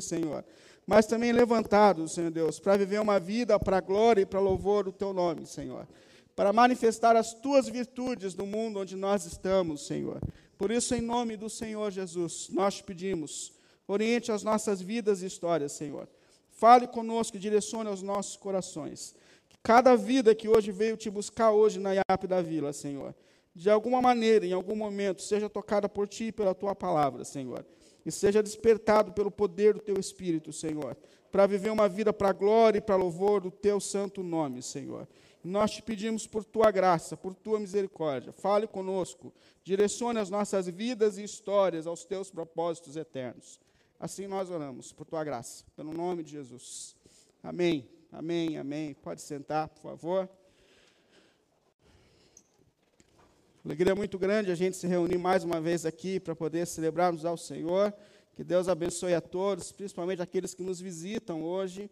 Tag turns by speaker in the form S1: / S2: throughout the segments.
S1: Senhor, mas também levantados, Senhor Deus, para viver uma vida para a glória e para louvor do Teu nome, Senhor. Para manifestar as Tuas virtudes no mundo onde nós estamos, Senhor. Por isso, em nome do Senhor Jesus, nós te pedimos, oriente as nossas vidas e histórias, Senhor. Fale conosco, direcione os nossos corações. Que cada vida que hoje veio te buscar hoje na IAP da Vila, Senhor, de alguma maneira, em algum momento, seja tocada por ti e pela tua palavra, Senhor. E seja despertado pelo poder do teu Espírito, Senhor, para viver uma vida para a glória e para louvor do teu santo nome, Senhor. Nós te pedimos por tua graça, por tua misericórdia. Fale conosco, direcione as nossas vidas e histórias aos teus propósitos eternos. Assim nós oramos, por tua graça, pelo nome de Jesus. Amém, amém, amém. Pode sentar, por favor. Alegria muito grande a gente se reunir mais uma vez aqui para poder celebrarmos ao Senhor. Que Deus abençoe a todos, principalmente aqueles que nos visitam hoje.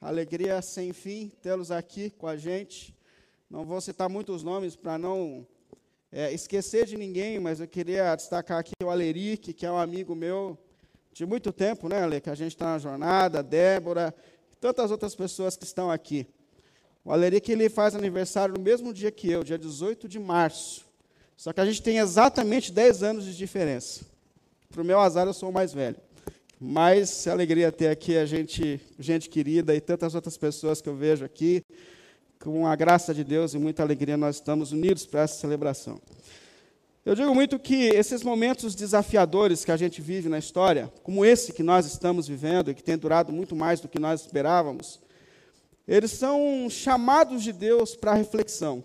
S1: Alegria sem fim tê-los aqui com a gente. Não vou citar muitos nomes para não é, esquecer de ninguém, mas eu queria destacar aqui o Aleric, que é um amigo meu de muito tempo, né, Ale? Que a gente está na jornada, Débora, e tantas outras pessoas que estão aqui. O Aleric ele faz aniversário no mesmo dia que eu, dia 18 de março. Só que a gente tem exatamente 10 anos de diferença. Para o meu azar, eu sou o mais velho. Mas é alegria ter aqui a gente, gente querida e tantas outras pessoas que eu vejo aqui. Com a graça de Deus e muita alegria, nós estamos unidos para essa celebração. Eu digo muito que esses momentos desafiadores que a gente vive na história, como esse que nós estamos vivendo e que tem durado muito mais do que nós esperávamos, eles são chamados de Deus para reflexão.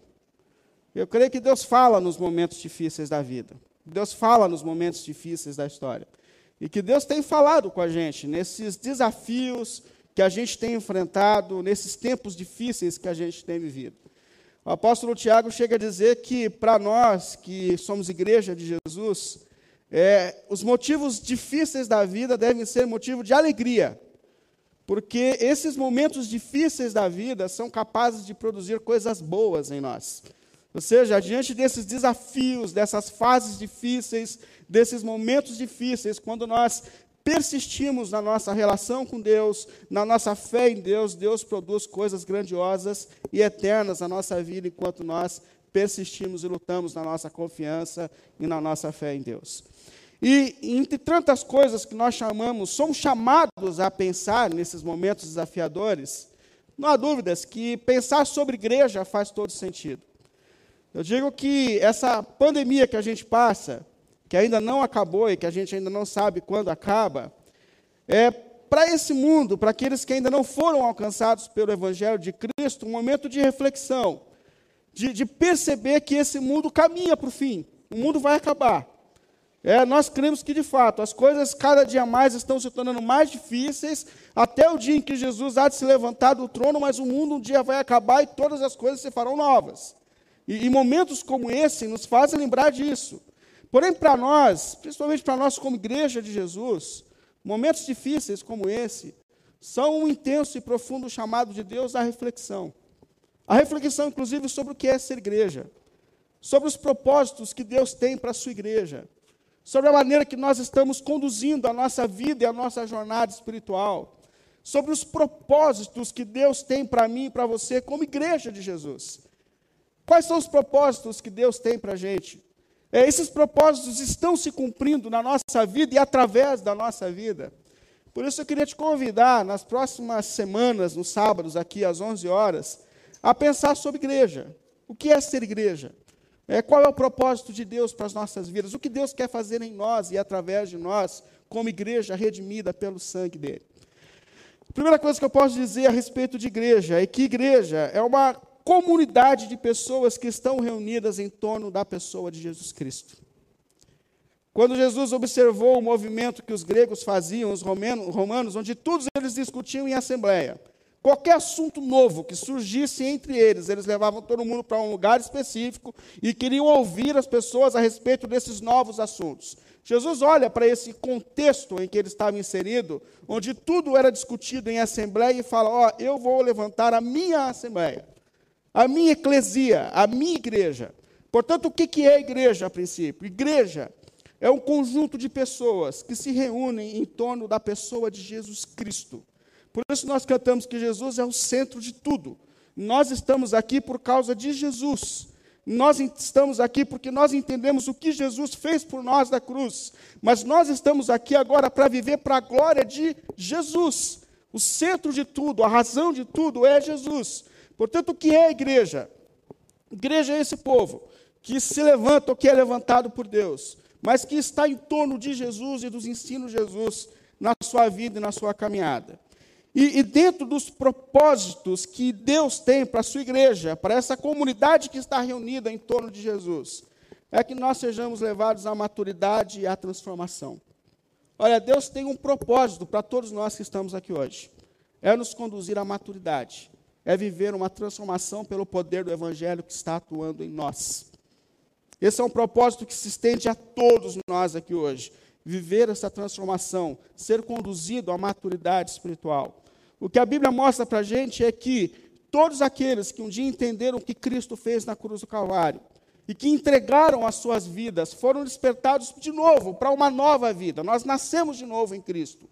S1: Eu creio que Deus fala nos momentos difíceis da vida. Deus fala nos momentos difíceis da história. E que Deus tem falado com a gente nesses desafios que a gente tem enfrentado, nesses tempos difíceis que a gente tem vivido. O apóstolo Tiago chega a dizer que, para nós que somos igreja de Jesus, é, os motivos difíceis da vida devem ser motivo de alegria, porque esses momentos difíceis da vida são capazes de produzir coisas boas em nós. Ou seja, diante desses desafios, dessas fases difíceis, desses momentos difíceis, quando nós persistimos na nossa relação com Deus, na nossa fé em Deus, Deus produz coisas grandiosas e eternas na nossa vida enquanto nós persistimos e lutamos na nossa confiança e na nossa fé em Deus. E entre tantas coisas que nós chamamos, somos chamados a pensar nesses momentos desafiadores, não há dúvidas que pensar sobre igreja faz todo sentido. Eu digo que essa pandemia que a gente passa, que ainda não acabou e que a gente ainda não sabe quando acaba, é para esse mundo, para aqueles que ainda não foram alcançados pelo Evangelho de Cristo, um momento de reflexão, de, de perceber que esse mundo caminha para o fim, o mundo vai acabar. É, nós cremos que, de fato, as coisas cada dia mais estão se tornando mais difíceis, até o dia em que Jesus há de se levantar do trono, mas o mundo um dia vai acabar e todas as coisas se farão novas. E, e momentos como esse nos fazem lembrar disso. Porém, para nós, principalmente para nós como igreja de Jesus, momentos difíceis como esse são um intenso e profundo chamado de Deus à reflexão. A reflexão, inclusive, sobre o que é ser igreja, sobre os propósitos que Deus tem para a sua igreja, sobre a maneira que nós estamos conduzindo a nossa vida e a nossa jornada espiritual, sobre os propósitos que Deus tem para mim e para você como igreja de Jesus. Quais são os propósitos que Deus tem para a gente? É, esses propósitos estão se cumprindo na nossa vida e através da nossa vida. Por isso eu queria te convidar, nas próximas semanas, nos sábados, aqui às 11 horas, a pensar sobre igreja. O que é ser igreja? É, qual é o propósito de Deus para as nossas vidas? O que Deus quer fazer em nós e através de nós, como igreja redimida pelo sangue dele? A primeira coisa que eu posso dizer a respeito de igreja é que igreja é uma comunidade de pessoas que estão reunidas em torno da pessoa de Jesus Cristo. Quando Jesus observou o movimento que os gregos faziam, os romanos, onde todos eles discutiam em assembleia, qualquer assunto novo que surgisse entre eles, eles levavam todo mundo para um lugar específico e queriam ouvir as pessoas a respeito desses novos assuntos. Jesus olha para esse contexto em que ele estava inserido, onde tudo era discutido em assembleia, e fala: Ó, oh, eu vou levantar a minha assembleia a minha eclesia, a minha igreja. Portanto, o que é igreja a princípio? Igreja é um conjunto de pessoas que se reúnem em torno da pessoa de Jesus Cristo. Por isso nós cantamos que Jesus é o centro de tudo. Nós estamos aqui por causa de Jesus. Nós estamos aqui porque nós entendemos o que Jesus fez por nós da cruz. Mas nós estamos aqui agora para viver para a glória de Jesus. O centro de tudo, a razão de tudo é Jesus. Portanto, o que é a igreja? Igreja é esse povo que se levanta, ou que é levantado por Deus, mas que está em torno de Jesus e dos ensinos de Jesus na sua vida e na sua caminhada. E, e dentro dos propósitos que Deus tem para a sua igreja, para essa comunidade que está reunida em torno de Jesus, é que nós sejamos levados à maturidade e à transformação. Olha, Deus tem um propósito para todos nós que estamos aqui hoje: é nos conduzir à maturidade, é viver uma transformação pelo poder do Evangelho que está atuando em nós. Esse é um propósito que se estende a todos nós aqui hoje. Viver essa transformação, ser conduzido à maturidade espiritual. O que a Bíblia mostra para a gente é que todos aqueles que um dia entenderam o que Cristo fez na cruz do Calvário e que entregaram as suas vidas foram despertados de novo para uma nova vida. Nós nascemos de novo em Cristo.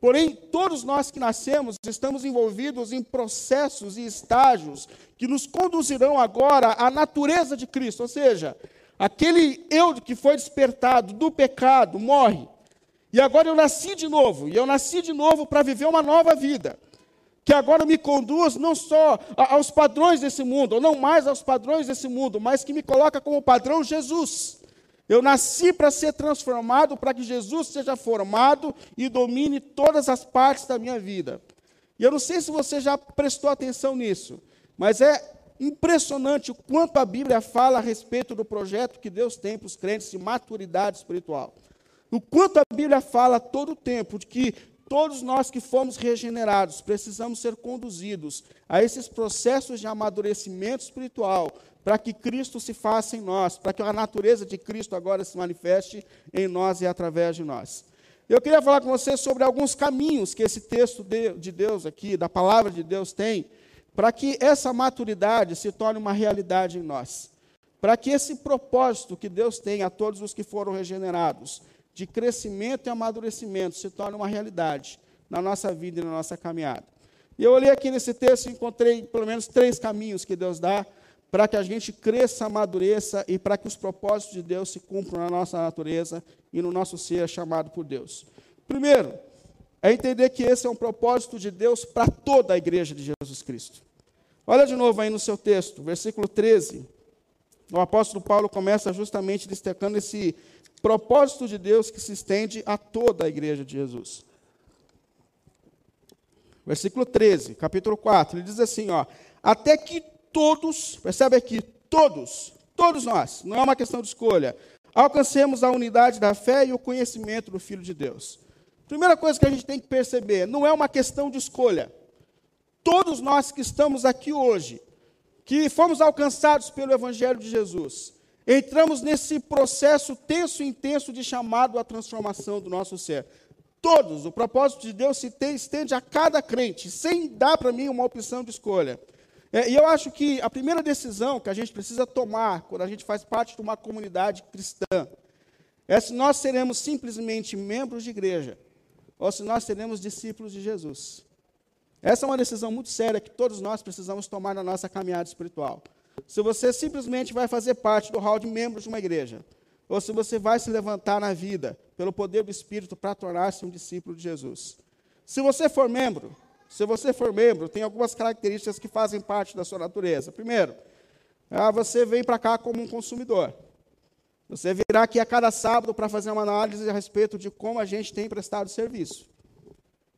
S1: Porém, todos nós que nascemos estamos envolvidos em processos e estágios que nos conduzirão agora à natureza de Cristo, ou seja, aquele eu que foi despertado do pecado morre. E agora eu nasci de novo, e eu nasci de novo para viver uma nova vida que agora me conduz não só aos padrões desse mundo, ou não mais aos padrões desse mundo, mas que me coloca como padrão Jesus. Eu nasci para ser transformado, para que Jesus seja formado e domine todas as partes da minha vida. E eu não sei se você já prestou atenção nisso, mas é impressionante o quanto a Bíblia fala a respeito do projeto que Deus tem para os crentes de maturidade espiritual. O quanto a Bíblia fala todo o tempo de que todos nós que fomos regenerados precisamos ser conduzidos a esses processos de amadurecimento espiritual, para que Cristo se faça em nós, para que a natureza de Cristo agora se manifeste em nós e através de nós. Eu queria falar com você sobre alguns caminhos que esse texto de Deus aqui, da palavra de Deus, tem, para que essa maturidade se torne uma realidade em nós. Para que esse propósito que Deus tem a todos os que foram regenerados, de crescimento e amadurecimento se torne uma realidade na nossa vida e na nossa caminhada. E eu olhei aqui nesse texto e encontrei pelo menos três caminhos que Deus dá para que a gente cresça, amadureça e para que os propósitos de Deus se cumpram na nossa natureza e no nosso ser chamado por Deus. Primeiro, é entender que esse é um propósito de Deus para toda a igreja de Jesus Cristo. Olha de novo aí no seu texto, versículo 13. O apóstolo Paulo começa justamente destacando esse propósito de Deus que se estende a toda a igreja de Jesus. Versículo 13, capítulo 4, ele diz assim, ó, até que todos, percebe aqui, todos, todos nós, não é uma questão de escolha, alcancemos a unidade da fé e o conhecimento do Filho de Deus. Primeira coisa que a gente tem que perceber, não é uma questão de escolha. Todos nós que estamos aqui hoje, que fomos alcançados pelo Evangelho de Jesus, entramos nesse processo tenso e intenso de chamado à transformação do nosso ser. Todos, o propósito de Deus se tem, estende a cada crente, sem dar para mim uma opção de escolha. É, e eu acho que a primeira decisão que a gente precisa tomar quando a gente faz parte de uma comunidade cristã é se nós seremos simplesmente membros de igreja ou se nós seremos discípulos de Jesus. Essa é uma decisão muito séria que todos nós precisamos tomar na nossa caminhada espiritual se você simplesmente vai fazer parte do hall de membros de uma igreja, ou se você vai se levantar na vida pelo poder do Espírito para tornar-se um discípulo de Jesus. Se você for membro, se você for membro, tem algumas características que fazem parte da sua natureza. Primeiro, ah, você vem para cá como um consumidor. Você virá aqui a cada sábado para fazer uma análise a respeito de como a gente tem prestado serviço.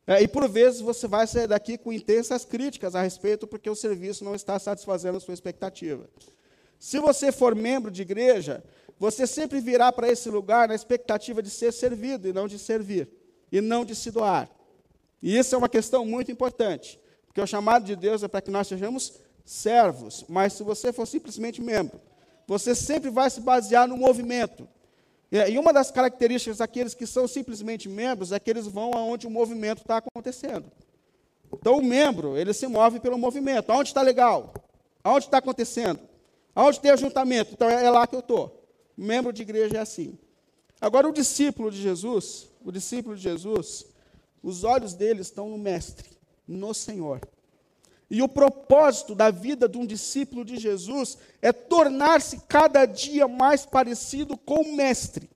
S1: É, e por vezes você vai sair daqui com intensas críticas a respeito porque o serviço não está satisfazendo a sua expectativa. Se você for membro de igreja, você sempre virá para esse lugar na expectativa de ser servido e não de servir, e não de se doar. E isso é uma questão muito importante, porque o chamado de Deus é para que nós sejamos servos, mas se você for simplesmente membro, você sempre vai se basear no movimento, e uma das características daqueles que são simplesmente membros é que eles vão aonde o movimento está acontecendo. Então, o membro, ele se move pelo movimento. Aonde está legal? Aonde está acontecendo? Aonde tem ajuntamento? Então, é, é lá que eu estou. Membro de igreja é assim. Agora, o discípulo de Jesus, o discípulo de Jesus, os olhos dele estão no Mestre, no Senhor. E o propósito da vida de um discípulo de Jesus é tornar-se cada dia mais parecido com o Mestre.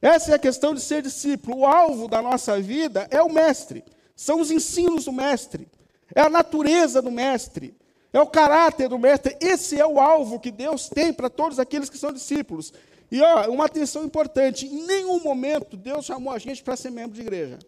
S1: Essa é a questão de ser discípulo. O alvo da nossa vida é o Mestre, são os ensinos do Mestre, é a natureza do Mestre, é o caráter do Mestre. Esse é o alvo que Deus tem para todos aqueles que são discípulos. E ó, uma atenção importante: em nenhum momento Deus chamou a gente para ser membro de igreja.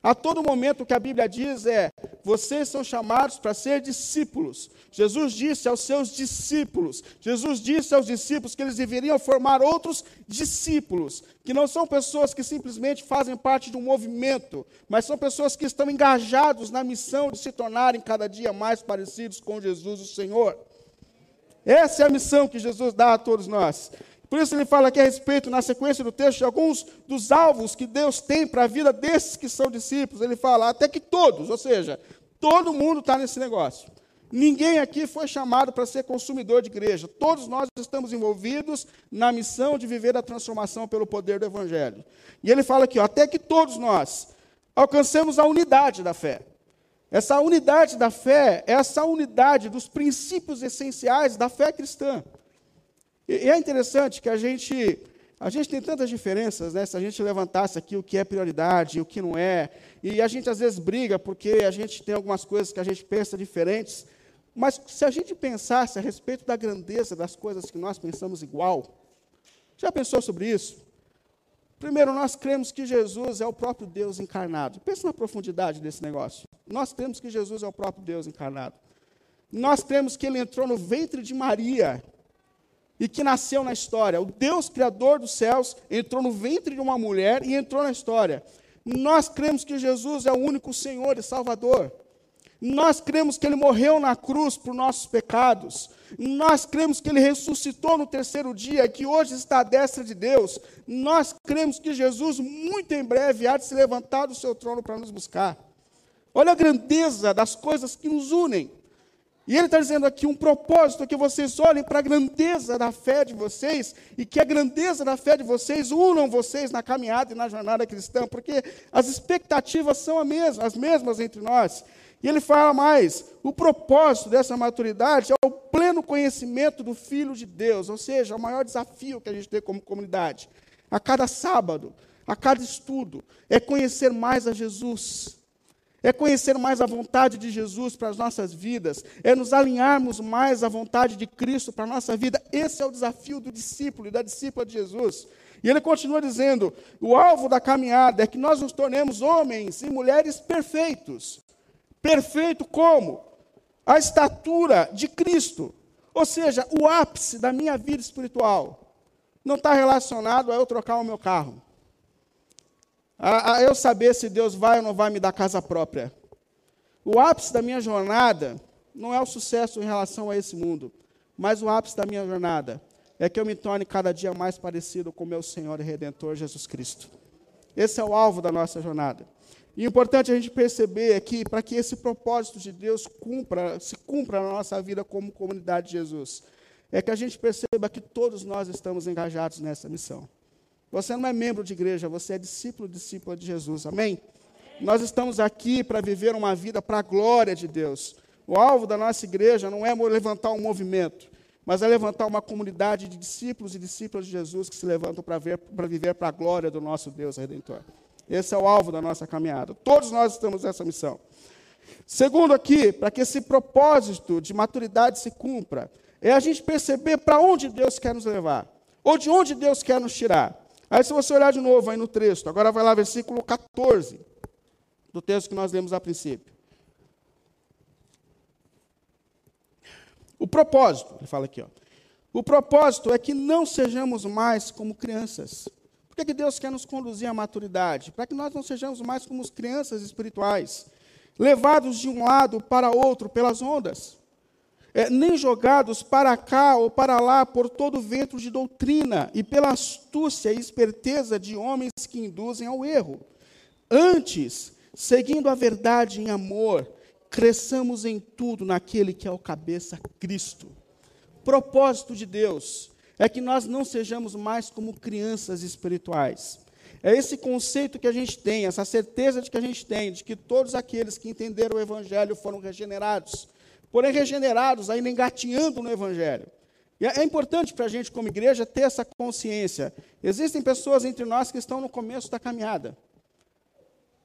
S1: A todo momento o que a Bíblia diz é: vocês são chamados para ser discípulos. Jesus disse aos seus discípulos, Jesus disse aos discípulos que eles deveriam formar outros discípulos, que não são pessoas que simplesmente fazem parte de um movimento, mas são pessoas que estão engajados na missão de se tornarem cada dia mais parecidos com Jesus, o Senhor. Essa é a missão que Jesus dá a todos nós. Por isso ele fala aqui a respeito, na sequência do texto, de alguns dos alvos que Deus tem para a vida desses que são discípulos. Ele fala, até que todos, ou seja, todo mundo está nesse negócio. Ninguém aqui foi chamado para ser consumidor de igreja. Todos nós estamos envolvidos na missão de viver a transformação pelo poder do Evangelho. E ele fala aqui, ó, até que todos nós alcancemos a unidade da fé. Essa unidade da fé é essa unidade dos princípios essenciais da fé cristã. E, é interessante que a gente, a gente tem tantas diferenças, né? Se a gente levantasse aqui o que é prioridade e o que não é, e a gente às vezes briga porque a gente tem algumas coisas que a gente pensa diferentes, mas se a gente pensasse a respeito da grandeza das coisas que nós pensamos igual, já pensou sobre isso? Primeiro, nós cremos que Jesus é o próprio Deus encarnado. Pensa na profundidade desse negócio. Nós cremos que Jesus é o próprio Deus encarnado. Nós cremos que ele entrou no ventre de Maria e que nasceu na história. O Deus Criador dos céus entrou no ventre de uma mulher e entrou na história. Nós cremos que Jesus é o único Senhor e Salvador. Nós cremos que Ele morreu na cruz por nossos pecados. Nós cremos que Ele ressuscitou no terceiro dia, que hoje está à destra de Deus. Nós cremos que Jesus, muito em breve, há de se levantar do seu trono para nos buscar. Olha a grandeza das coisas que nos unem. E ele está dizendo aqui um propósito que vocês olhem para a grandeza da fé de vocês e que a grandeza da fé de vocês unam vocês na caminhada e na jornada cristã, porque as expectativas são as mesmas entre nós. E ele fala mais: o propósito dessa maturidade é o pleno conhecimento do Filho de Deus, ou seja, o maior desafio que a gente tem como comunidade. A cada sábado, a cada estudo, é conhecer mais a Jesus é conhecer mais a vontade de Jesus para as nossas vidas, é nos alinharmos mais à vontade de Cristo para a nossa vida. Esse é o desafio do discípulo e da discípula de Jesus. E ele continua dizendo: o alvo da caminhada é que nós nos tornemos homens e mulheres perfeitos. Perfeito como? A estatura de Cristo. Ou seja, o ápice da minha vida espiritual não está relacionado a eu trocar o meu carro a, a eu saber se Deus vai ou não vai me dar casa própria. O ápice da minha jornada não é o sucesso em relação a esse mundo, mas o ápice da minha jornada é que eu me torne cada dia mais parecido com meu Senhor e Redentor Jesus Cristo. Esse é o alvo da nossa jornada. E é importante a gente perceber aqui, para que esse propósito de Deus cumpra, se cumpra na nossa vida como comunidade de Jesus, é que a gente perceba que todos nós estamos engajados nessa missão. Você não é membro de igreja, você é discípulo, discípula de Jesus. Amém? Nós estamos aqui para viver uma vida para a glória de Deus. O alvo da nossa igreja não é levantar um movimento, mas é levantar uma comunidade de discípulos e discípulas de Jesus que se levantam para viver para a glória do nosso Deus Redentor. Esse é o alvo da nossa caminhada. Todos nós estamos nessa missão. Segundo aqui, para que esse propósito de maturidade se cumpra, é a gente perceber para onde Deus quer nos levar, ou de onde Deus quer nos tirar. Aí, se você olhar de novo aí no texto, agora vai lá, versículo 14, do texto que nós lemos a princípio. O propósito, ele fala aqui, ó. O propósito é que não sejamos mais como crianças. Por que, que Deus quer nos conduzir à maturidade? Para que nós não sejamos mais como crianças espirituais, levados de um lado para outro pelas ondas é, nem jogados para cá ou para lá por todo vento de doutrina e pela astúcia e esperteza de homens que induzem ao erro. Antes, seguindo a verdade em amor, cresçamos em tudo naquele que é o cabeça Cristo. Propósito de Deus é que nós não sejamos mais como crianças espirituais. É esse conceito que a gente tem, essa certeza de que a gente tem, de que todos aqueles que entenderam o Evangelho foram regenerados. Porém, regenerados, ainda engatinhando no Evangelho. E é, é importante para a gente, como igreja, ter essa consciência. Existem pessoas entre nós que estão no começo da caminhada.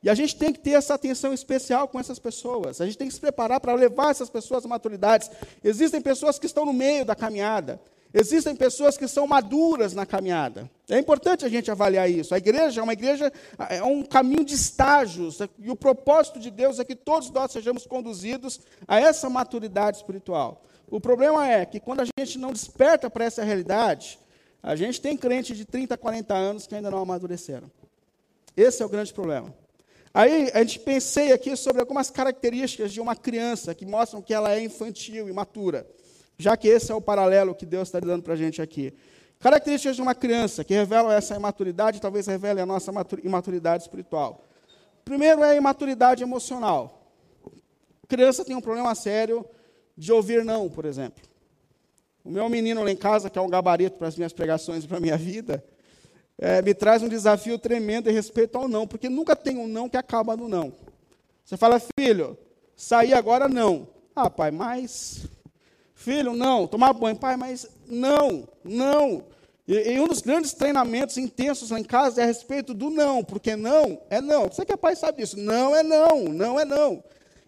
S1: E a gente tem que ter essa atenção especial com essas pessoas. A gente tem que se preparar para levar essas pessoas à maturidade. Existem pessoas que estão no meio da caminhada. Existem pessoas que são maduras na caminhada. É importante a gente avaliar isso. A igreja é uma igreja, é um caminho de estágios, e o propósito de Deus é que todos nós sejamos conduzidos a essa maturidade espiritual. O problema é que quando a gente não desperta para essa realidade, a gente tem crente de 30, 40 anos que ainda não amadureceram. Esse é o grande problema. Aí a gente pensei aqui sobre algumas características de uma criança que mostram que ela é infantil, imatura já que esse é o paralelo que Deus está dando para a gente aqui. Características de uma criança que revelam essa imaturidade, talvez revele a nossa imaturidade espiritual. Primeiro é a imaturidade emocional. A criança tem um problema sério de ouvir não, por exemplo. O meu menino lá em casa, que é um gabarito para as minhas pregações e para a minha vida, é, me traz um desafio tremendo em respeito ao não, porque nunca tem um não que acaba no não. Você fala, filho, sair agora não. Ah, pai, mas Filho, não. Tomar banho, pai, mas não, não. E, e, um dos grandes treinamentos intensos lá em casa é a respeito do não, porque não é não. Você que é pai sabe disso. Não é não, não é não.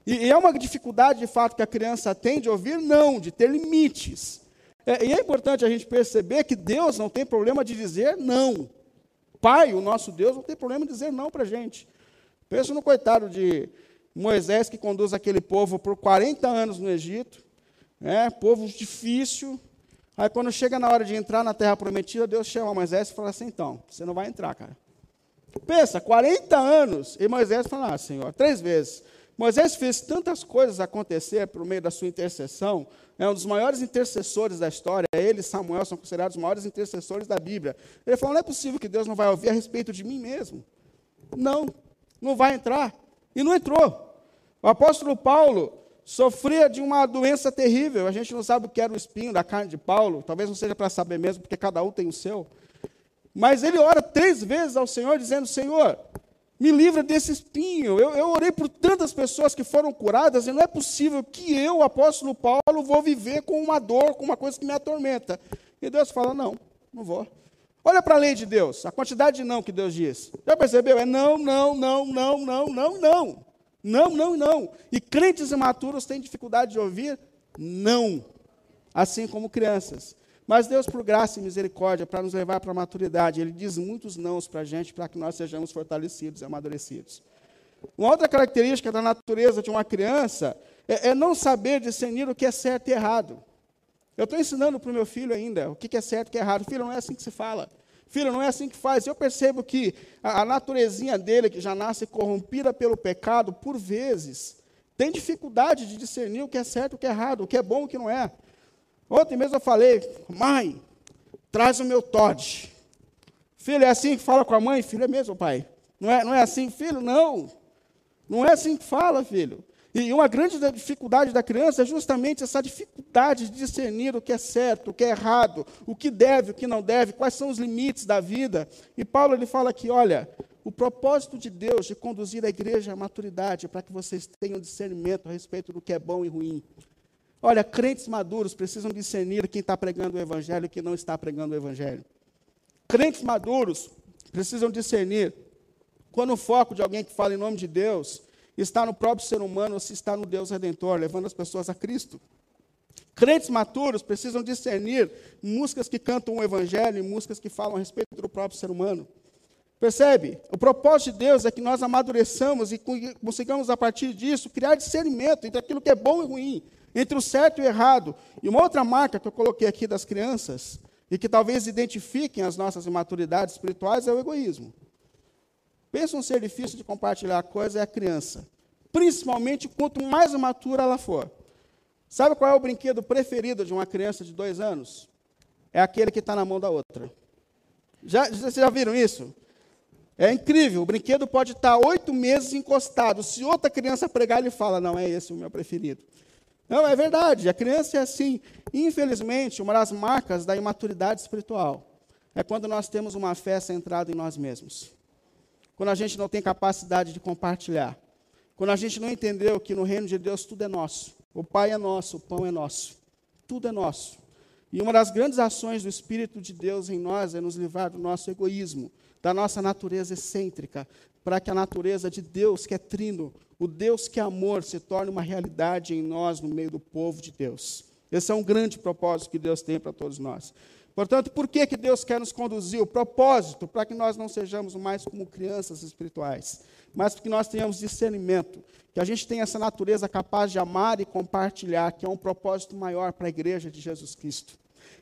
S1: E, e é uma dificuldade, de fato, que a criança tem de ouvir não, de ter limites. É, e é importante a gente perceber que Deus não tem problema de dizer não. Pai, o nosso Deus, não tem problema de dizer não para a gente. Pensa no coitado de Moisés que conduz aquele povo por 40 anos no Egito é, povo difícil. Aí quando chega na hora de entrar na terra prometida, Deus chama Moisés e fala assim: então, você não vai entrar, cara. Pensa, 40 anos, e Moisés fala: ah, Senhor, três vezes. Moisés fez tantas coisas acontecer por meio da sua intercessão, é um dos maiores intercessores da história. Ele e Samuel são considerados os maiores intercessores da Bíblia. Ele falou: não é possível que Deus não vai ouvir a respeito de mim mesmo. Não, não vai entrar. E não entrou. O apóstolo Paulo, sofria de uma doença terrível. A gente não sabe o que era o espinho da carne de Paulo, talvez não seja para saber mesmo, porque cada um tem o seu. Mas ele ora três vezes ao Senhor, dizendo: Senhor, me livra desse espinho. Eu, eu orei por tantas pessoas que foram curadas, e não é possível que eu, apóstolo Paulo, vou viver com uma dor, com uma coisa que me atormenta. E Deus fala: Não, não vou. Olha para a lei de Deus, a quantidade de não que Deus diz. Já percebeu? É não, não, não, não, não, não, não. Não, não, não. E crentes imaturos têm dificuldade de ouvir não, assim como crianças. Mas Deus, por graça e misericórdia, para nos levar para a maturidade, Ele diz muitos nãos para a gente, para que nós sejamos fortalecidos e amadurecidos. Uma outra característica da natureza de uma criança é, é não saber discernir o que é certo e errado. Eu estou ensinando para o meu filho ainda o que é certo e o que é errado. Filho, não é assim que se fala. Filho, não é assim que faz. Eu percebo que a, a naturezinha dele, que já nasce corrompida pelo pecado, por vezes, tem dificuldade de discernir o que é certo o que é errado, o que é bom o que não é. Ontem mesmo eu falei, mãe, traz o meu Todd. Filho, é assim que fala com a mãe? Filho, é mesmo, pai. Não é, não é assim, filho? Não. Não é assim que fala, filho. E uma grande dificuldade da criança é justamente essa dificuldade de discernir o que é certo, o que é errado, o que deve, o que não deve, quais são os limites da vida. E Paulo ele fala aqui, olha, o propósito de Deus de conduzir a igreja à maturidade para que vocês tenham discernimento a respeito do que é bom e ruim. Olha, crentes maduros precisam discernir quem está pregando o evangelho e quem não está pregando o evangelho. Crentes maduros precisam discernir quando o foco de alguém que fala em nome de Deus está no próprio ser humano ou se está no Deus Redentor, levando as pessoas a Cristo. Crentes maturos precisam discernir músicas que cantam o Evangelho e músicas que falam a respeito do próprio ser humano. Percebe? O propósito de Deus é que nós amadureçamos e consigamos, a partir disso, criar discernimento entre aquilo que é bom e ruim, entre o certo e o errado. E uma outra marca que eu coloquei aqui das crianças, e que talvez identifiquem as nossas imaturidades espirituais, é o egoísmo. Pensa um ser difícil de compartilhar a coisa é a criança. Principalmente quanto mais matura ela for. Sabe qual é o brinquedo preferido de uma criança de dois anos? É aquele que está na mão da outra. Já, vocês já viram isso? É incrível. O brinquedo pode estar oito meses encostado. Se outra criança pregar, ele fala: Não, é esse o meu preferido. Não, é verdade, a criança é assim. Infelizmente, uma das marcas da imaturidade espiritual é quando nós temos uma fé centrada em nós mesmos. Quando a gente não tem capacidade de compartilhar. Quando a gente não entendeu que no reino de Deus tudo é nosso. O Pai é nosso, o pão é nosso. Tudo é nosso. E uma das grandes ações do Espírito de Deus em nós é nos livrar do nosso egoísmo, da nossa natureza excêntrica, para que a natureza de Deus, que é trino, o Deus que é amor, se torne uma realidade em nós, no meio do povo de Deus. Esse é um grande propósito que Deus tem para todos nós. Portanto, por que, que Deus quer nos conduzir? O propósito, para que nós não sejamos mais como crianças espirituais, mas que nós tenhamos discernimento, que a gente tenha essa natureza capaz de amar e compartilhar, que é um propósito maior para a igreja de Jesus Cristo.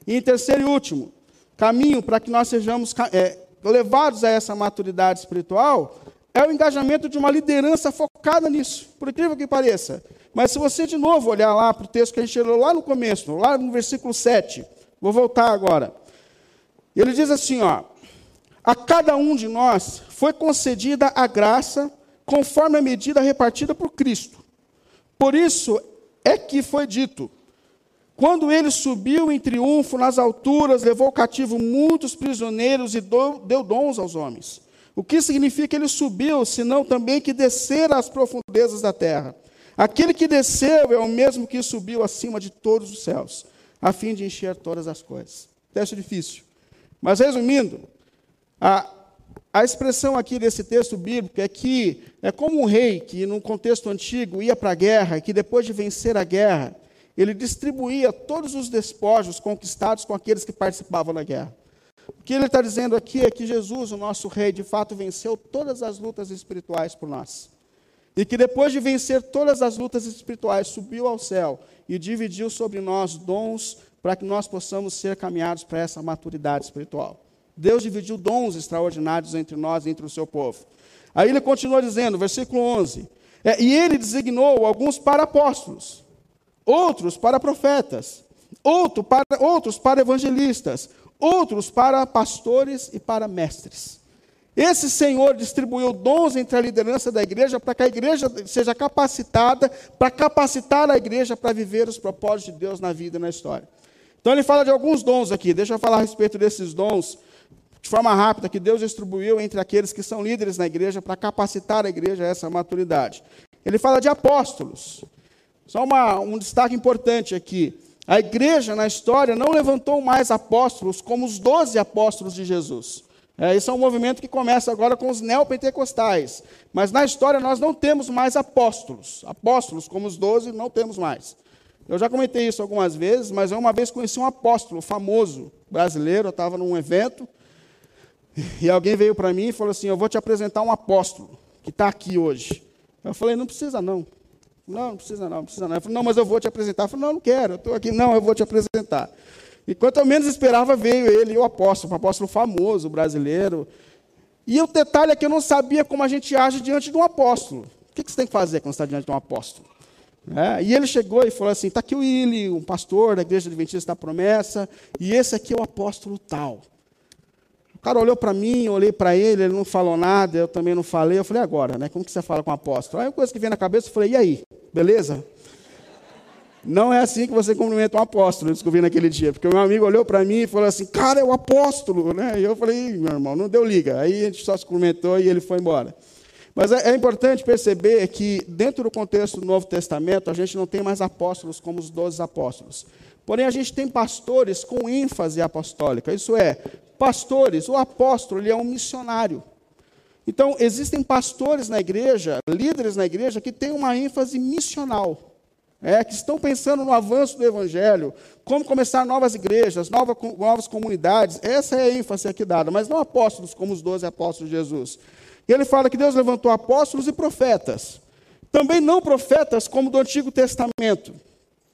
S1: E em terceiro e último, caminho para que nós sejamos é, levados a essa maturidade espiritual é o engajamento de uma liderança focada nisso, por incrível que pareça. Mas se você de novo olhar lá para o texto que a gente leu lá no começo, lá no versículo 7, vou voltar agora. Ele diz assim, ó: A cada um de nós foi concedida a graça conforme a medida repartida por Cristo. Por isso é que foi dito: quando ele subiu em triunfo nas alturas, levou cativo muitos prisioneiros e deu dons aos homens. O que significa que ele subiu, senão também que descer às profundezas da terra? Aquele que desceu é o mesmo que subiu acima de todos os céus, a fim de encher todas as coisas. Texto difícil. Mas resumindo, a, a expressão aqui desse texto bíblico é que é como um rei que, num contexto antigo, ia para a guerra, que depois de vencer a guerra, ele distribuía todos os despojos conquistados com aqueles que participavam da guerra. O que ele está dizendo aqui é que Jesus, o nosso rei, de fato venceu todas as lutas espirituais por nós. E que depois de vencer todas as lutas espirituais, subiu ao céu e dividiu sobre nós dons para que nós possamos ser caminhados para essa maturidade espiritual. Deus dividiu dons extraordinários entre nós e entre o seu povo. Aí ele continua dizendo, versículo 11: é, E ele designou alguns para apóstolos, outros para profetas, outro para, outros para evangelistas, outros para pastores e para mestres. Esse Senhor distribuiu dons entre a liderança da igreja para que a igreja seja capacitada, para capacitar a igreja para viver os propósitos de Deus na vida e na história. Então ele fala de alguns dons aqui, deixa eu falar a respeito desses dons de forma rápida que Deus distribuiu entre aqueles que são líderes na igreja para capacitar a igreja a essa maturidade. Ele fala de apóstolos. Só uma, um destaque importante aqui. A igreja, na história, não levantou mais apóstolos como os doze apóstolos de Jesus. É, isso é um movimento que começa agora com os neopentecostais. Mas na história nós não temos mais apóstolos. Apóstolos como os doze, não temos mais. Eu já comentei isso algumas vezes, mas eu uma vez conheci um apóstolo famoso brasileiro. Eu estava num evento e alguém veio para mim e falou assim: Eu vou te apresentar um apóstolo que está aqui hoje. Eu falei: Não precisa não. Não, não precisa não, não precisa não. Ele falou, não, mas eu vou te apresentar. Eu falei, não, não quero, eu estou aqui. Não, eu vou te apresentar. E quanto eu menos esperava, veio ele, o apóstolo, um apóstolo famoso, brasileiro. E o detalhe é que eu não sabia como a gente age diante de um apóstolo. O que você tem que fazer quando está diante de um apóstolo? É, e ele chegou e falou assim: está aqui o Willi, um pastor da igreja adventista da promessa, e esse aqui é o apóstolo tal. O cara olhou para mim, olhei para ele, ele não falou nada, eu também não falei. Eu falei, agora, né? Como que você fala com o apóstolo? Aí a coisa que vem na cabeça, eu falei, e aí, beleza? Não é assim que você cumprimenta um apóstolo, eu descobri naquele dia. Porque meu amigo olhou para mim e falou assim, cara, é o apóstolo. Né? E eu falei, meu irmão, não deu liga. Aí a gente só se cumprimentou e ele foi embora. Mas é, é importante perceber que, dentro do contexto do Novo Testamento, a gente não tem mais apóstolos como os doze apóstolos. Porém, a gente tem pastores com ênfase apostólica. Isso é, pastores, o apóstolo ele é um missionário. Então, existem pastores na igreja, líderes na igreja, que têm uma ênfase missional é, que estão pensando no avanço do Evangelho, como começar novas igrejas, nova, novas comunidades. Essa é a ênfase aqui dada, mas não apóstolos como os doze apóstolos de Jesus. E ele fala que Deus levantou apóstolos e profetas. Também não profetas como do Antigo Testamento.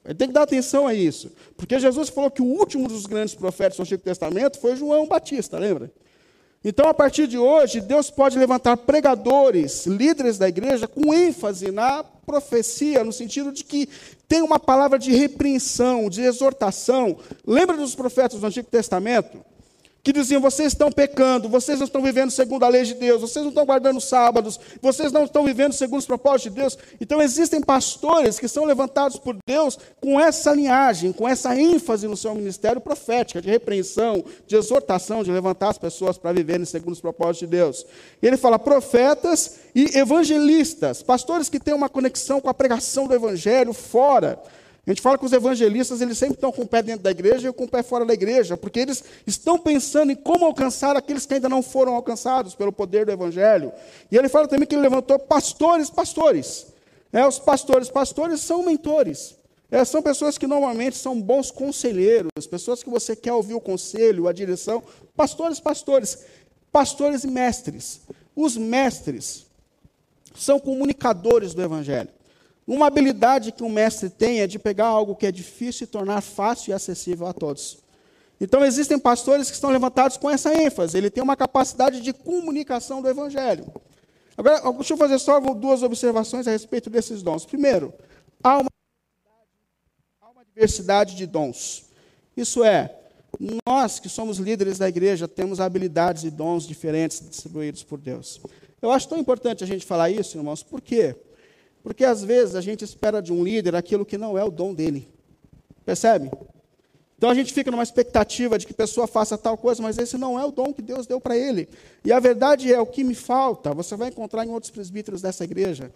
S1: Ele tem que dar atenção a isso. Porque Jesus falou que o último dos grandes profetas do Antigo Testamento foi João Batista, lembra? Então, a partir de hoje, Deus pode levantar pregadores, líderes da igreja, com ênfase na profecia, no sentido de que tem uma palavra de repreensão, de exortação. Lembra dos profetas do Antigo Testamento? Que diziam: vocês estão pecando, vocês não estão vivendo segundo a lei de Deus, vocês não estão guardando sábados, vocês não estão vivendo segundo os propósitos de Deus. Então existem pastores que são levantados por Deus com essa linhagem, com essa ênfase no seu ministério profético, de repreensão, de exortação, de levantar as pessoas para viverem segundo os propósitos de Deus. E ele fala profetas e evangelistas, pastores que têm uma conexão com a pregação do evangelho fora a gente fala que os evangelistas eles sempre estão com o pé dentro da igreja e com o pé fora da igreja, porque eles estão pensando em como alcançar aqueles que ainda não foram alcançados pelo poder do evangelho. E ele fala também que ele levantou pastores, pastores. É, os pastores, pastores são mentores. É, são pessoas que normalmente são bons conselheiros, pessoas que você quer ouvir o conselho, a direção. Pastores, pastores, pastores e mestres. Os mestres são comunicadores do evangelho. Uma habilidade que um mestre tem é de pegar algo que é difícil e tornar fácil e acessível a todos. Então, existem pastores que estão levantados com essa ênfase. Ele tem uma capacidade de comunicação do Evangelho. Agora, deixa eu fazer só duas observações a respeito desses dons. Primeiro, há uma, há uma diversidade de dons. Isso é, nós que somos líderes da igreja temos habilidades e dons diferentes distribuídos por Deus. Eu acho tão importante a gente falar isso, irmãos, por quê? Porque às vezes a gente espera de um líder aquilo que não é o dom dele. Percebe? Então a gente fica numa expectativa de que a pessoa faça tal coisa, mas esse não é o dom que Deus deu para ele. E a verdade é o que me falta, você vai encontrar em outros presbíteros dessa igreja.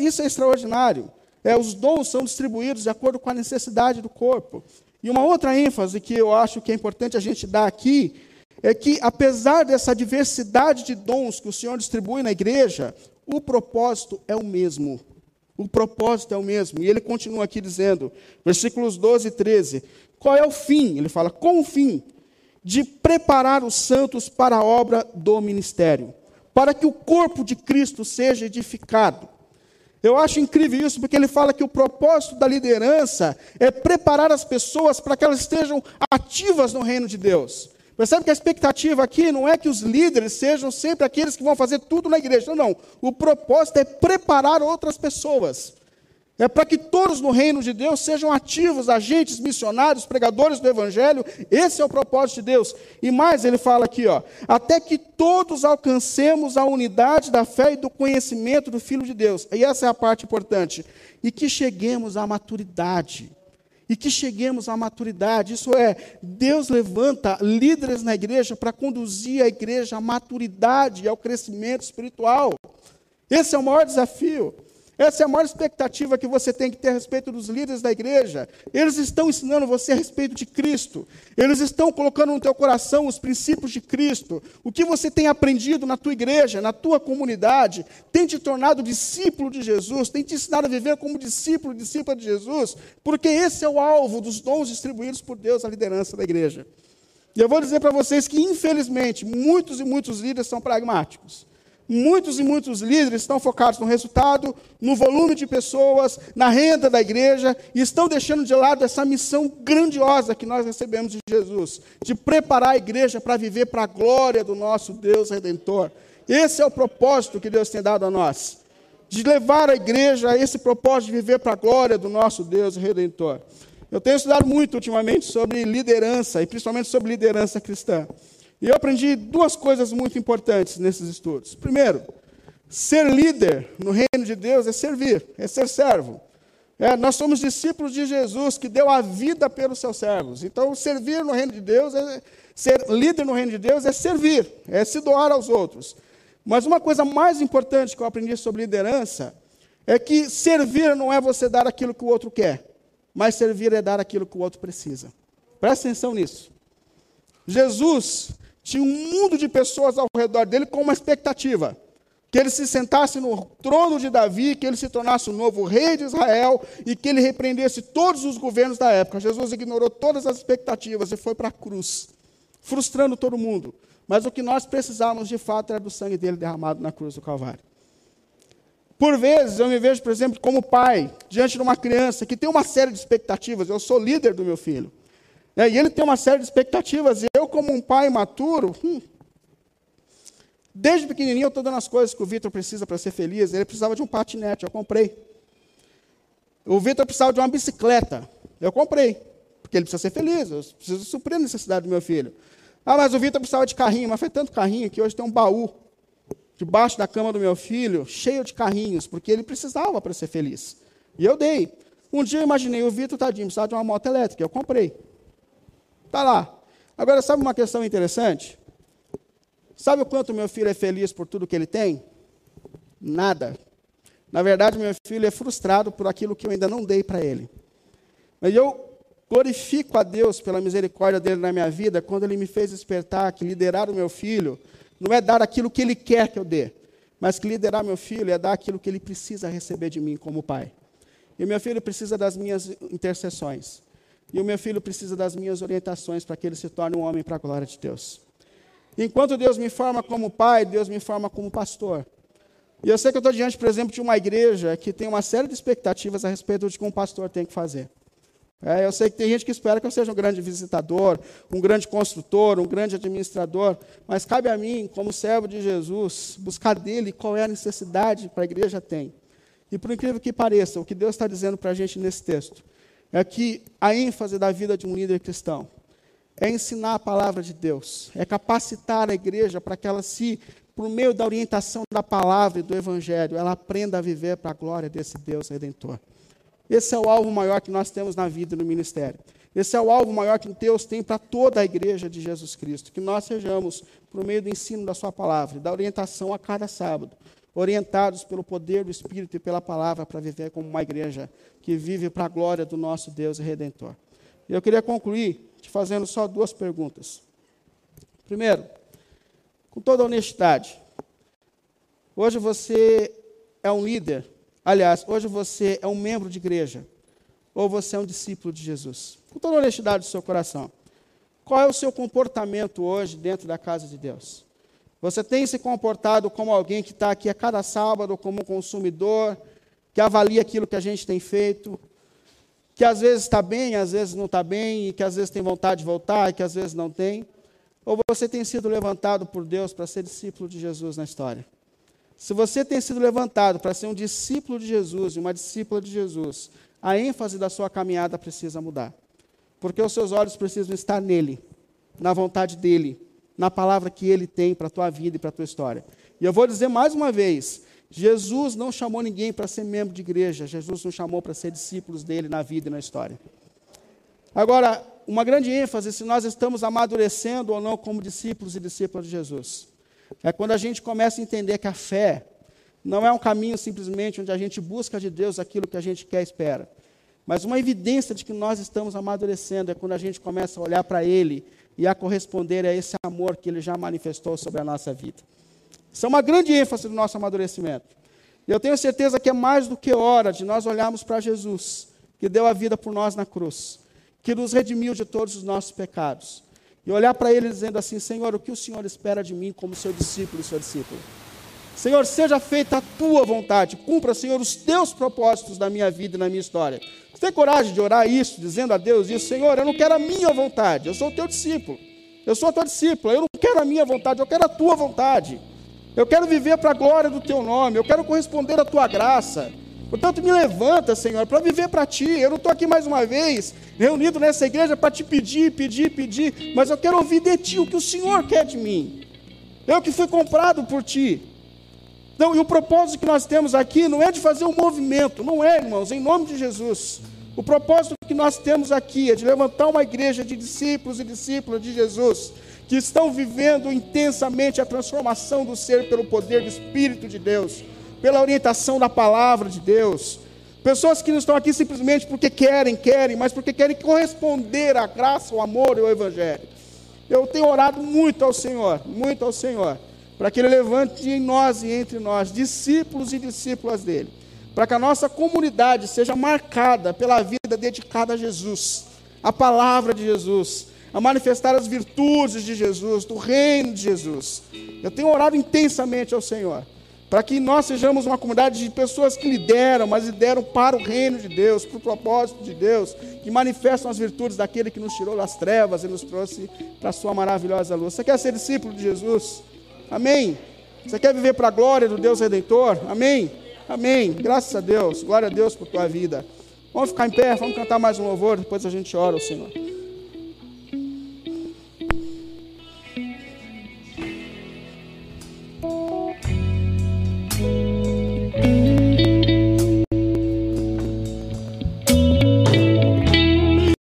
S1: isso é extraordinário. É, os dons são distribuídos de acordo com a necessidade do corpo. E uma outra ênfase que eu acho que é importante a gente dar aqui é que, apesar dessa diversidade de dons que o Senhor distribui na igreja, o propósito é o mesmo. O propósito é o mesmo. E ele continua aqui dizendo, versículos 12 e 13: qual é o fim? Ele fala, com o fim de preparar os santos para a obra do ministério, para que o corpo de Cristo seja edificado. Eu acho incrível isso, porque ele fala que o propósito da liderança é preparar as pessoas para que elas estejam ativas no reino de Deus. Percebe que a expectativa aqui não é que os líderes sejam sempre aqueles que vão fazer tudo na igreja. Não, não. O propósito é preparar outras pessoas. É para que todos no reino de Deus sejam ativos, agentes, missionários, pregadores do Evangelho. Esse é o propósito de Deus. E mais, ele fala aqui, ó, até que todos alcancemos a unidade da fé e do conhecimento do Filho de Deus. E essa é a parte importante. E que cheguemos à maturidade e que cheguemos à maturidade. Isso é, Deus levanta líderes na igreja para conduzir a igreja à maturidade e ao crescimento espiritual. Esse é o maior desafio. Essa é a maior expectativa que você tem que ter a respeito dos líderes da igreja. Eles estão ensinando você a respeito de Cristo. Eles estão colocando no teu coração os princípios de Cristo. O que você tem aprendido na tua igreja, na tua comunidade, tem te tornado discípulo de Jesus, tem te ensinado a viver como discípulo, discípula de Jesus, porque esse é o alvo dos dons distribuídos por Deus à liderança da igreja. E eu vou dizer para vocês que, infelizmente, muitos e muitos líderes são pragmáticos. Muitos e muitos líderes estão focados no resultado, no volume de pessoas, na renda da igreja, e estão deixando de lado essa missão grandiosa que nós recebemos de Jesus, de preparar a igreja para viver para a glória do nosso Deus Redentor. Esse é o propósito que Deus tem dado a nós, de levar a igreja a esse propósito de viver para a glória do nosso Deus Redentor. Eu tenho estudado muito ultimamente sobre liderança, e principalmente sobre liderança cristã. E eu aprendi duas coisas muito importantes nesses estudos. Primeiro, ser líder no reino de Deus é servir, é ser servo. É, nós somos discípulos de Jesus que deu a vida pelos seus servos. Então, servir no reino de Deus, é, ser líder no reino de Deus é servir, é se doar aos outros. Mas uma coisa mais importante que eu aprendi sobre liderança é que servir não é você dar aquilo que o outro quer, mas servir é dar aquilo que o outro precisa. Presta atenção nisso. Jesus tinha um mundo de pessoas ao redor dele com uma expectativa. Que ele se sentasse no trono de Davi, que ele se tornasse o novo rei de Israel e que ele repreendesse todos os governos da época. Jesus ignorou todas as expectativas e foi para a cruz, frustrando todo mundo. Mas o que nós precisávamos de fato era do sangue dele derramado na cruz do Calvário. Por vezes eu me vejo, por exemplo, como pai, diante de uma criança que tem uma série de expectativas. Eu sou líder do meu filho. É, e ele tem uma série de expectativas. E eu, como um pai maturo, hum, desde pequenininho eu estou dando as coisas que o Vitor precisa para ser feliz. Ele precisava de um patinete, eu comprei. O Vitor precisava de uma bicicleta, eu comprei. Porque ele precisa ser feliz, eu preciso suprir a necessidade do meu filho. Ah, mas o Vitor precisava de carrinho, mas foi tanto carrinho que hoje tem um baú debaixo da cama do meu filho, cheio de carrinhos, porque ele precisava para ser feliz. E eu dei. Um dia eu imaginei, o Vitor, tadinho, precisava de uma moto elétrica, eu comprei. Está lá. Agora, sabe uma questão interessante? Sabe o quanto meu filho é feliz por tudo que ele tem? Nada. Na verdade, meu filho é frustrado por aquilo que eu ainda não dei para ele. Mas eu glorifico a Deus pela misericórdia dele na minha vida, quando ele me fez despertar que liderar o meu filho não é dar aquilo que ele quer que eu dê, mas que liderar meu filho é dar aquilo que ele precisa receber de mim como pai. E meu filho precisa das minhas intercessões. E o meu filho precisa das minhas orientações para que ele se torne um homem para a glória de Deus. Enquanto Deus me forma como pai, Deus me forma como pastor. E eu sei que eu estou diante, por exemplo, de uma igreja que tem uma série de expectativas a respeito de como um pastor tem que fazer. É, eu sei que tem gente que espera que eu seja um grande visitador, um grande construtor, um grande administrador, mas cabe a mim, como servo de Jesus, buscar dele qual é a necessidade que a igreja tem. E por incrível que pareça, o que Deus está dizendo para a gente nesse texto é que a ênfase da vida de um líder cristão é ensinar a palavra de Deus, é capacitar a igreja para que ela se, por meio da orientação da palavra e do evangelho, ela aprenda a viver para a glória desse Deus redentor. Esse é o alvo maior que nós temos na vida e no ministério. Esse é o alvo maior que Deus tem para toda a igreja de Jesus Cristo. Que nós sejamos, por meio do ensino da Sua palavra, da orientação a cada sábado, orientados pelo poder do Espírito e pela palavra para viver como uma igreja que vive para a glória do nosso Deus e Redentor. Eu queria concluir te fazendo só duas perguntas. Primeiro, com toda honestidade, hoje você é um líder Aliás, hoje você é um membro de igreja ou você é um discípulo de Jesus? Com toda honestidade do seu coração. Qual é o seu comportamento hoje dentro da casa de Deus? Você tem se comportado como alguém que está aqui a cada sábado, como um consumidor, que avalia aquilo que a gente tem feito, que às vezes está bem, às vezes não está bem, e que às vezes tem vontade de voltar, e que às vezes não tem? Ou você tem sido levantado por Deus para ser discípulo de Jesus na história? Se você tem sido levantado para ser um discípulo de Jesus e uma discípula de Jesus, a ênfase da sua caminhada precisa mudar. Porque os seus olhos precisam estar nele, na vontade dele, na palavra que ele tem para a tua vida e para a tua história. E eu vou dizer mais uma vez: Jesus não chamou ninguém para ser membro de igreja, Jesus nos chamou para ser discípulos dele na vida e na história. Agora, uma grande ênfase se nós estamos amadurecendo ou não como discípulos e discípulas de Jesus. É quando a gente começa a entender que a fé não é um caminho simplesmente onde a gente busca de Deus aquilo que a gente quer e espera. Mas uma evidência de que nós estamos amadurecendo é quando a gente começa a olhar para Ele e a corresponder a esse amor que Ele já manifestou sobre a nossa vida. Isso é uma grande ênfase do nosso amadurecimento. Eu tenho certeza que é mais do que hora de nós olharmos para Jesus, que deu a vida por nós na cruz, que nos redimiu de todos os nossos pecados e olhar para ele dizendo assim: Senhor, o que o Senhor espera de mim como seu discípulo e seu discípulo? Senhor, seja feita a tua vontade, cumpra, Senhor, os teus propósitos na minha vida e na minha história. Você tem coragem de orar isso, dizendo a Deus isso? Senhor, eu não quero a minha vontade, eu sou o teu discípulo, eu sou a tua discípula, eu não quero a minha vontade, eu quero a tua vontade. Eu quero viver para a glória do teu nome, eu quero corresponder à tua graça. Portanto, me levanta, Senhor, para viver para ti. Eu não estou aqui mais uma vez, reunido nessa igreja para te pedir, pedir, pedir, mas eu quero ouvir de ti o que o Senhor quer de mim. Eu que fui comprado por ti. Então, e o propósito que nós temos aqui não é de fazer um movimento, não é, irmãos, em nome de Jesus. O propósito que nós temos aqui é de levantar uma igreja de discípulos e discípulas de Jesus, que estão vivendo intensamente a transformação do ser pelo poder do Espírito de Deus pela orientação da palavra de Deus. Pessoas que não estão aqui simplesmente porque querem, querem, mas porque querem corresponder à graça, ao amor e ao Evangelho. Eu tenho orado muito ao Senhor, muito ao Senhor, para que Ele levante em nós e entre nós discípulos e discípulas dele, para que a nossa comunidade seja marcada pela vida dedicada a Jesus, a palavra de Jesus, a manifestar as virtudes de Jesus, do reino de Jesus. Eu tenho orado intensamente ao Senhor para que nós sejamos uma comunidade de pessoas que lideram, mas lideram para o reino de Deus, para o propósito de Deus, que manifestam as virtudes daquele que nos tirou das trevas e nos trouxe para a sua maravilhosa luz. Você quer ser discípulo de Jesus? Amém? Você quer viver para a glória do Deus Redentor? Amém? Amém. Graças a Deus. Glória a Deus por tua vida. Vamos ficar em pé, vamos cantar mais um louvor, depois a gente ora ao Senhor.